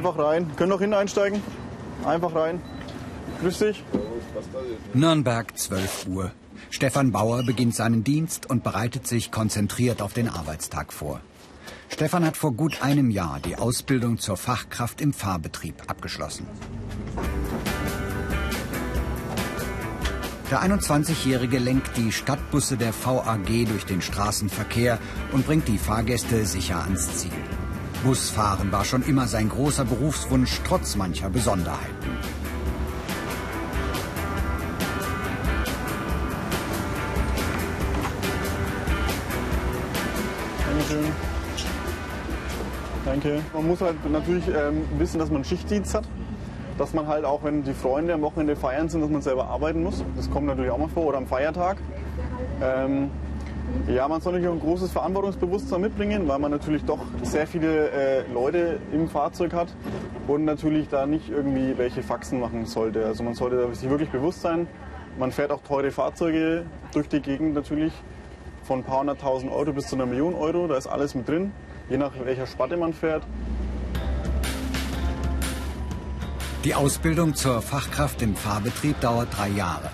Einfach rein. Können noch hineinsteigen. Einfach rein. Grüß dich. Nürnberg, 12 Uhr. Stefan Bauer beginnt seinen Dienst und bereitet sich konzentriert auf den Arbeitstag vor. Stefan hat vor gut einem Jahr die Ausbildung zur Fachkraft im Fahrbetrieb abgeschlossen. Der 21-Jährige lenkt die Stadtbusse der VAG durch den Straßenverkehr und bringt die Fahrgäste sicher ans Ziel. Busfahren war schon immer sein großer Berufswunsch, trotz mancher Besonderheiten. Dankeschön. Danke. Man muss halt natürlich ähm, wissen, dass man Schichtdienst hat. Dass man halt auch, wenn die Freunde am Wochenende feiern sind, dass man selber arbeiten muss. Das kommt natürlich auch mal vor. Oder am Feiertag. Ähm, ja, man soll natürlich auch ein großes Verantwortungsbewusstsein mitbringen, weil man natürlich doch sehr viele äh, Leute im Fahrzeug hat und natürlich da nicht irgendwie welche Faxen machen sollte. Also man sollte sich wirklich bewusst sein. Man fährt auch teure Fahrzeuge durch die Gegend natürlich, von ein paar hunderttausend Euro bis zu einer Million Euro. Da ist alles mit drin, je nach welcher Spatte man fährt. Die Ausbildung zur Fachkraft im Fahrbetrieb dauert drei Jahre.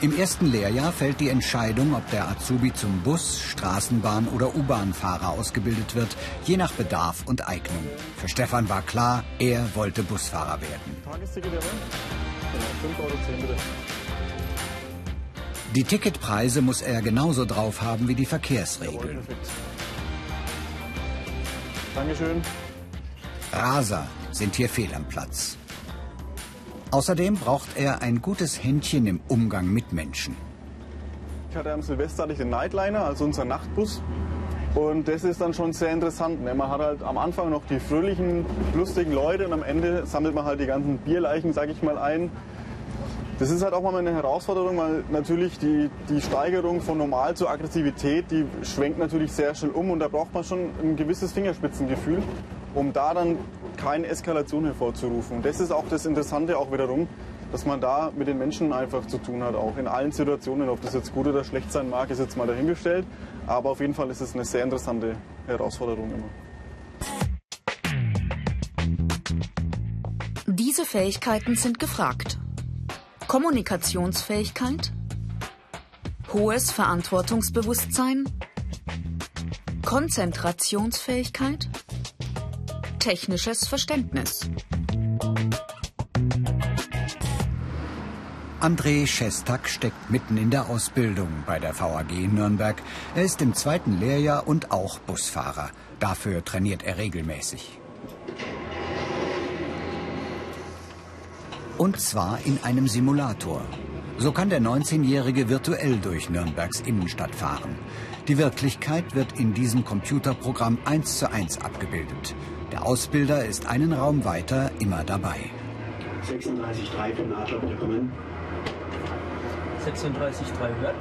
Im ersten Lehrjahr fällt die Entscheidung, ob der Azubi zum Bus, Straßenbahn oder U-Bahn-Fahrer ausgebildet wird, je nach Bedarf und Eignung. Für Stefan war klar, er wollte Busfahrer werden. Genau, 5,10 Euro bitte. Die Ticketpreise muss er genauso drauf haben wie die Verkehrsregeln. Dankeschön. Raser sind hier fehl am Platz. Außerdem braucht er ein gutes Händchen im Umgang mit Menschen. Ich hatte am Silvester hatte ich den Nightliner, also unser Nachtbus. Und das ist dann schon sehr interessant. Ne? Man hat halt am Anfang noch die fröhlichen, lustigen Leute und am Ende sammelt man halt die ganzen Bierleichen, sag ich mal, ein. Das ist halt auch mal eine Herausforderung, weil natürlich die, die Steigerung von Normal zur Aggressivität, die schwenkt natürlich sehr schnell um und da braucht man schon ein gewisses Fingerspitzengefühl, um da dann keine Eskalation hervorzurufen. Und das ist auch das Interessante auch wiederum, dass man da mit den Menschen einfach zu tun hat, auch in allen Situationen. Ob das jetzt gut oder schlecht sein mag, ist jetzt mal dahingestellt. Aber auf jeden Fall ist es eine sehr interessante Herausforderung immer. Diese Fähigkeiten sind gefragt. Kommunikationsfähigkeit, hohes Verantwortungsbewusstsein, Konzentrationsfähigkeit, technisches Verständnis. André Schestak steckt mitten in der Ausbildung bei der VAG Nürnberg. Er ist im zweiten Lehrjahr und auch Busfahrer. Dafür trainiert er regelmäßig. Und zwar in einem Simulator. So kann der 19-Jährige virtuell durch Nürnbergs Innenstadt fahren. Die Wirklichkeit wird in diesem Computerprogramm eins zu eins abgebildet. Der Ausbilder ist einen Raum weiter immer dabei. 36,3 von Adler, bitte kommen. 36,3 hört.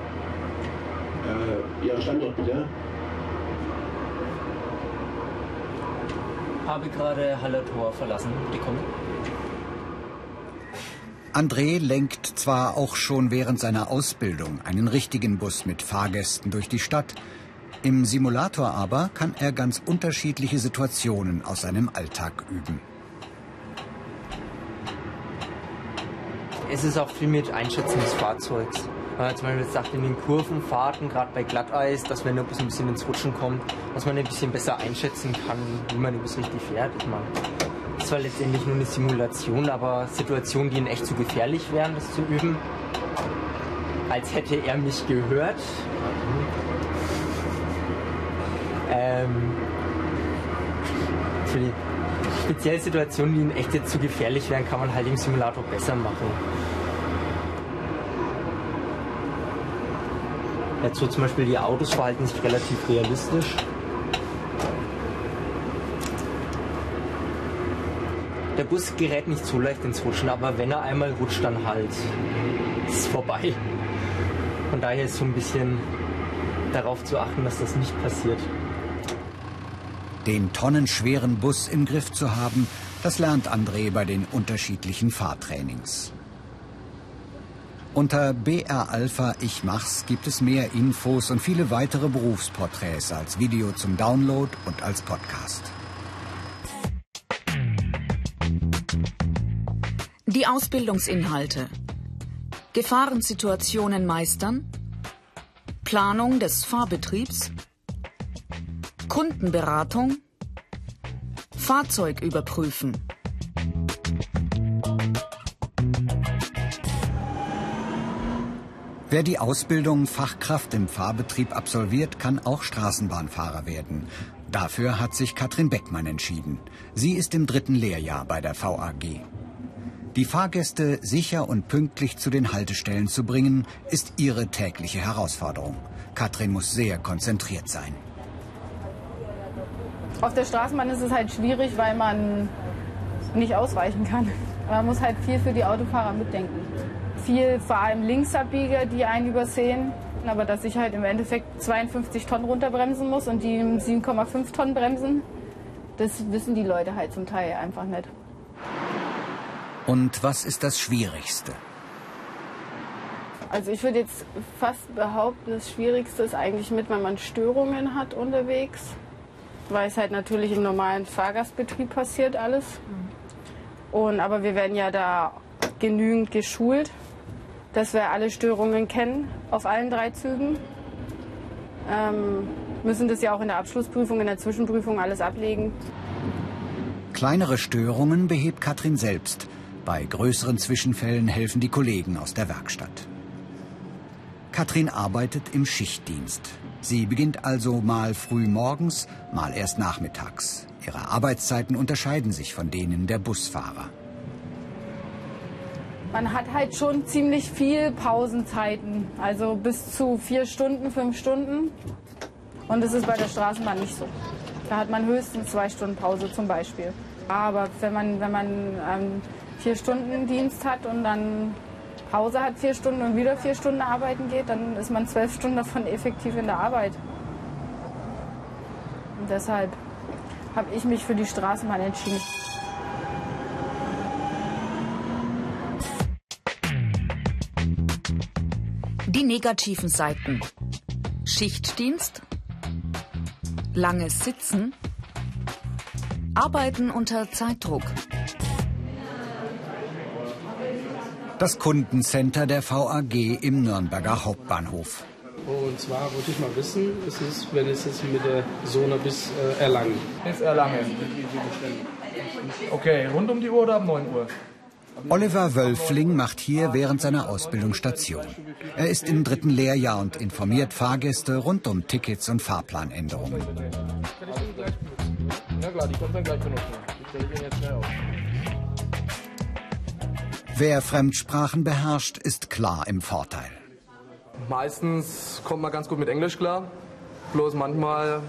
Äh, Ihr Standort bitte. Habe gerade Hallertor verlassen. Die kommen. André lenkt zwar auch schon während seiner Ausbildung einen richtigen Bus mit Fahrgästen durch die Stadt. Im Simulator aber kann er ganz unterschiedliche Situationen aus seinem Alltag üben. Es ist auch viel mit Einschätzen des Fahrzeugs. Wenn man zum Beispiel jetzt sagt, in den Kurvenfahrten, gerade bei Glatteis, dass Bus ein bisschen ins Rutschen kommt, dass man ein bisschen besser einschätzen kann, wie man Bus richtig fährt. Ich meine, das zwar letztendlich nur eine Simulation, aber Situationen, die ihnen echt zu gefährlich wären, das zu üben, als hätte er mich gehört. Ähm, für die spezielle Situationen, die ihnen echt jetzt zu gefährlich wären, kann man halt im Simulator besser machen. Jetzt so zum Beispiel die Autos verhalten sich relativ realistisch. Der Bus gerät nicht so leicht ins Rutschen, aber wenn er einmal rutscht, dann halt ist es vorbei. Von daher ist so ein bisschen darauf zu achten, dass das nicht passiert. Den tonnenschweren Bus im Griff zu haben, das lernt André bei den unterschiedlichen Fahrtrainings. Unter BR Alpha Ich Mach's gibt es mehr Infos und viele weitere Berufsporträts als Video zum Download und als Podcast. Die Ausbildungsinhalte. Gefahrensituationen meistern. Planung des Fahrbetriebs. Kundenberatung. Fahrzeug überprüfen. Wer die Ausbildung Fachkraft im Fahrbetrieb absolviert, kann auch Straßenbahnfahrer werden. Dafür hat sich Katrin Beckmann entschieden. Sie ist im dritten Lehrjahr bei der VAG. Die Fahrgäste sicher und pünktlich zu den Haltestellen zu bringen, ist ihre tägliche Herausforderung. Katrin muss sehr konzentriert sein. Auf der Straßenbahn ist es halt schwierig, weil man nicht ausweichen kann. Man muss halt viel für die Autofahrer mitdenken viel, vor allem Linksabbieger, die einen übersehen. Aber dass ich halt im Endeffekt 52 Tonnen runterbremsen muss und die 7,5 Tonnen bremsen, das wissen die Leute halt zum Teil einfach nicht. Und was ist das Schwierigste? Also ich würde jetzt fast behaupten, das Schwierigste ist eigentlich mit, wenn man Störungen hat unterwegs. Weil es halt natürlich im normalen Fahrgastbetrieb passiert alles. Und, aber wir werden ja da genügend geschult dass wir alle Störungen kennen auf allen drei Zügen. Ähm, müssen das ja auch in der Abschlussprüfung, in der Zwischenprüfung alles ablegen. Kleinere Störungen behebt Katrin selbst. Bei größeren Zwischenfällen helfen die Kollegen aus der Werkstatt. Katrin arbeitet im Schichtdienst. Sie beginnt also mal früh morgens, mal erst nachmittags. Ihre Arbeitszeiten unterscheiden sich von denen der Busfahrer man hat halt schon ziemlich viel Pausenzeiten. Also bis zu vier Stunden, fünf Stunden. Und das ist bei der Straßenbahn nicht so. Da hat man höchstens zwei Stunden Pause zum Beispiel. Aber wenn man, wenn man ähm, vier Stunden Dienst hat und dann Pause hat vier Stunden und wieder vier Stunden arbeiten geht, dann ist man zwölf Stunden davon effektiv in der Arbeit. Und deshalb habe ich mich für die Straßenbahn entschieden. Die negativen Seiten. Schichtdienst. Langes Sitzen. Arbeiten unter Zeitdruck. Das Kundencenter der VAG im Nürnberger Hauptbahnhof. Und zwar wollte ich mal wissen, ist es, wenn es jetzt mit der Zone bis äh, Erlangen. Bis Erlangen. Okay, rund um die Uhr oder ab 9 Uhr? Oliver Wölfling macht hier während seiner Ausbildung Station. Er ist im dritten Lehrjahr und informiert Fahrgäste rund um Tickets und Fahrplanänderungen. Ja klar, die kommt dann gleich benutzen. Ich stelle den jetzt schnell auf. Wer Fremdsprachen beherrscht, ist klar im Vorteil. Meistens kommt man ganz gut mit Englisch klar. Bloß manchmal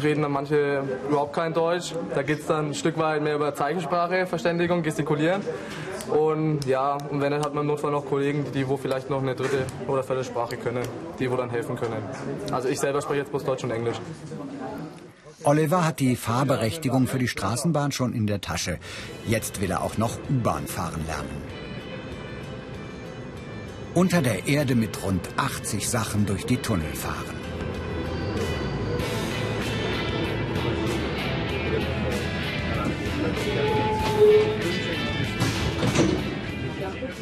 reden dann manche überhaupt kein Deutsch. Da geht es dann ein Stück weit mehr über Zeichensprache, Verständigung, Gestikulieren. Und ja, und wenn, dann hat man im Notfall noch Kollegen, die wo vielleicht noch eine dritte oder vierte Sprache können, die wo dann helfen können. Also ich selber spreche jetzt bloß Deutsch und Englisch. Oliver hat die Fahrberechtigung für die Straßenbahn schon in der Tasche. Jetzt will er auch noch U-Bahn fahren lernen. Unter der Erde mit rund 80 Sachen durch die Tunnel fahren.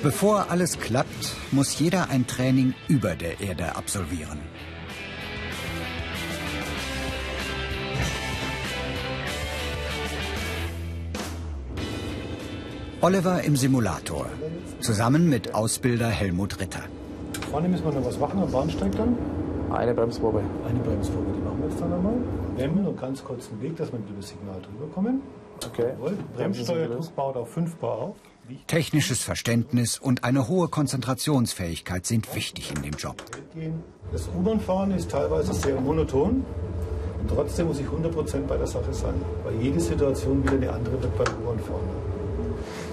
Bevor alles klappt, muss jeder ein Training über der Erde absolvieren. Oliver im Simulator, zusammen mit Ausbilder Helmut Ritter. Vorne müssen wir noch was machen am Bahnsteig dann. Eine Bremsprobe. Eine Bremsprobe, die machen wir jetzt dann einmal. Bremsen und ganz kurzen Weg, dass wir mit dem Signal drüber kommen. Okay. Bremssteuerdruck baut auf 5 Bar auf. Technisches Verständnis und eine hohe Konzentrationsfähigkeit sind wichtig in dem Job. Das U-Bahn-Fahren ist teilweise sehr monoton. Und trotzdem muss ich 100% bei der Sache sein, weil jede Situation wieder eine andere wird beim U-Bahn-Fahren.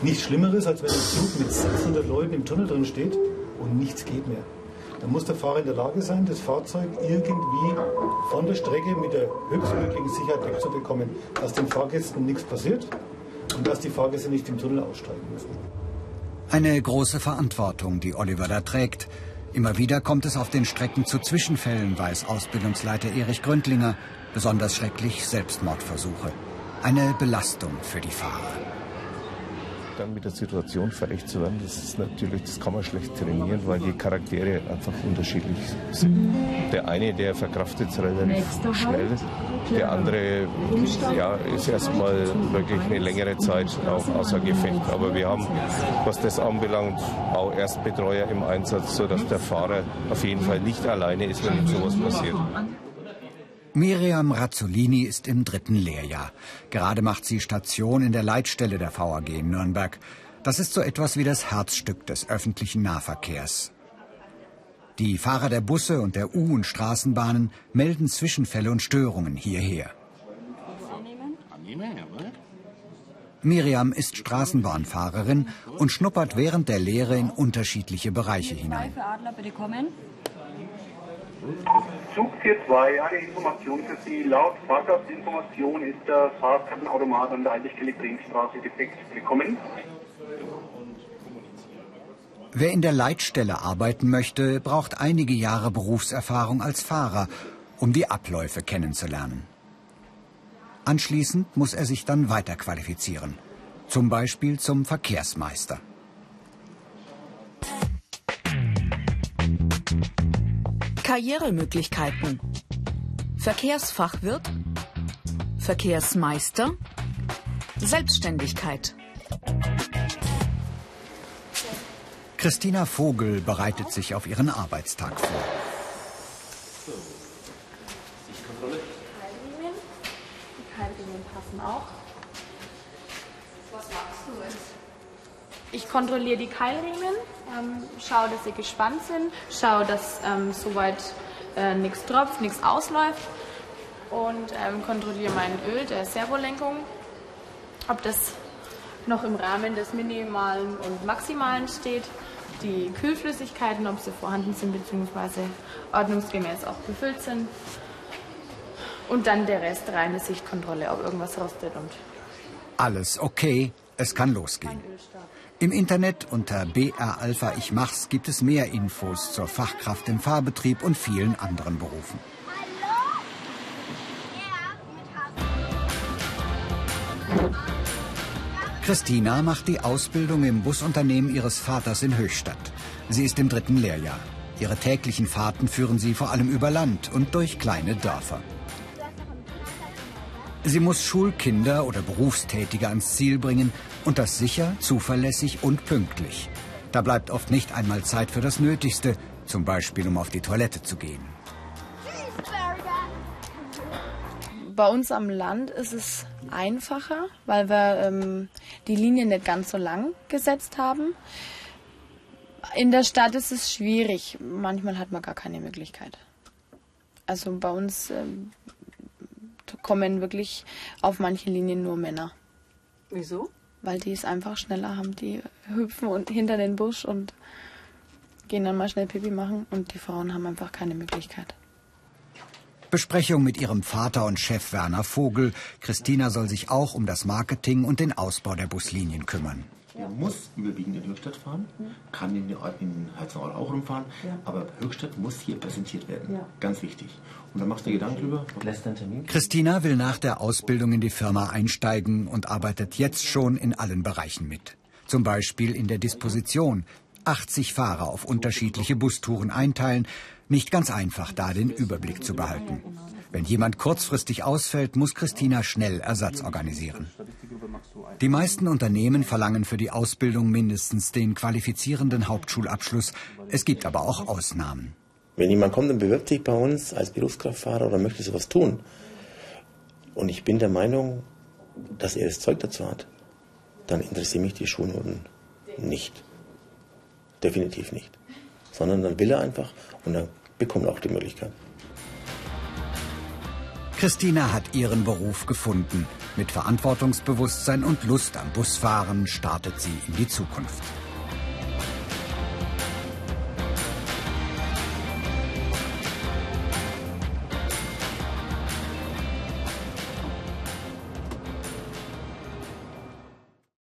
Nichts Schlimmeres, als wenn ein Zug mit 600 Leuten im Tunnel drin steht und nichts geht mehr. Dann muss der Fahrer in der Lage sein, das Fahrzeug irgendwie von der Strecke mit der höchstmöglichen Sicherheit wegzubekommen, dass den Fahrgästen nichts passiert und dass die Fahrgäste nicht im Tunnel aussteigen müssen. Eine große Verantwortung, die Oliver da trägt. Immer wieder kommt es auf den Strecken zu Zwischenfällen, weiß Ausbildungsleiter Erich Gründlinger. Besonders schrecklich Selbstmordversuche. Eine Belastung für die Fahrer. Dann mit der Situation verrecht zu werden, das ist natürlich, das kann man schlecht trainieren, weil die Charaktere einfach unterschiedlich sind. Der eine, der verkraftet es relativ schnell, der andere ja, ist erstmal wirklich eine längere Zeit auch außer Gefecht. Aber wir haben, was das anbelangt, auch Erstbetreuer im Einsatz, sodass der Fahrer auf jeden Fall nicht alleine ist, wenn ihm sowas passiert. Miriam Razzolini ist im dritten Lehrjahr. Gerade macht sie Station in der Leitstelle der VAG in Nürnberg. Das ist so etwas wie das Herzstück des öffentlichen Nahverkehrs. Die Fahrer der Busse und der U- und Straßenbahnen melden Zwischenfälle und Störungen hierher. Miriam ist Straßenbahnfahrerin und schnuppert während der Lehre in unterschiedliche Bereiche hinein. Zug 42, eine Information für Sie. Laut Fahrgastinformation ist der Fahrkartenautomat an der Heinrich-Kelly-Brinkstraße defekt gekommen. Wer in der Leitstelle arbeiten möchte, braucht einige Jahre Berufserfahrung als Fahrer, um die Abläufe kennenzulernen. Anschließend muss er sich dann weiterqualifizieren, zum Beispiel zum Verkehrsmeister. Karrieremöglichkeiten. Verkehrsfachwirt, Verkehrsmeister, Selbstständigkeit. Christina Vogel bereitet sich auf ihren Arbeitstag vor. Die Keillinien passen auch. Was machst du jetzt? Ich kontrolliere die Keilriemen, ähm, schaue, dass sie gespannt sind, schaue, dass ähm, soweit äh, nichts tropft, nichts ausläuft. Und ähm, kontrolliere mein Öl der Servolenkung, ob das noch im Rahmen des Minimalen und Maximalen steht, die Kühlflüssigkeiten, ob sie vorhanden sind bzw. ordnungsgemäß auch befüllt sind. Und dann der Rest reine Sichtkontrolle, ob irgendwas rostet und Alles okay, es kann losgehen. Im Internet unter BR Alpha Ich Mach's gibt es mehr Infos zur Fachkraft im Fahrbetrieb und vielen anderen Berufen. Christina macht die Ausbildung im Busunternehmen ihres Vaters in Höchstadt. Sie ist im dritten Lehrjahr. Ihre täglichen Fahrten führen sie vor allem über Land und durch kleine Dörfer. Sie muss Schulkinder oder Berufstätige ans Ziel bringen und das sicher, zuverlässig und pünktlich. Da bleibt oft nicht einmal Zeit für das Nötigste, zum Beispiel um auf die Toilette zu gehen. Bei uns am Land ist es einfacher, weil wir ähm, die Linie nicht ganz so lang gesetzt haben. In der Stadt ist es schwierig. Manchmal hat man gar keine Möglichkeit. Also bei uns ähm, kommen wirklich auf manche Linien nur Männer. Wieso? Weil die es einfach schneller haben. Die hüpfen und hinter den Busch und gehen dann mal schnell Pipi machen und die Frauen haben einfach keine Möglichkeit. Besprechung mit ihrem Vater und Chef Werner Vogel. Christina soll sich auch um das Marketing und den Ausbau der Buslinien kümmern. Er muss überwiegend in Höchstadt fahren, kann in, in Heizenau auch rumfahren, Ja. aber Höchstadt muss hier präsentiert werden. Ja. Ganz wichtig. Und dann machst du dir Gedanken drüber. Lässt einen Termin? Christina will nach der Ausbildung in die Firma einsteigen und arbeitet jetzt schon in allen Bereichen mit. Zum Beispiel in der Disposition. 80 Fahrer auf unterschiedliche Bustouren einteilen. Nicht ganz einfach, da den Überblick zu behalten. Wenn jemand kurzfristig ausfällt, muss Christina schnell Ersatz organisieren. Die meisten Unternehmen verlangen für die Ausbildung mindestens den qualifizierenden Hauptschulabschluss. Es gibt aber auch Ausnahmen. Wenn jemand kommt und bewirbt sich bei uns als Berufskraftfahrer oder möchte sowas tun, und ich bin der Meinung, dass er das Zeug dazu hat, dann interessieren mich die Schulnoten nicht. Definitiv nicht. Sondern dann will er einfach und dann bekommt er auch die Möglichkeit. Christina hat ihren Beruf gefunden. Mit Verantwortungsbewusstsein und Lust am Busfahren startet sie in die Zukunft.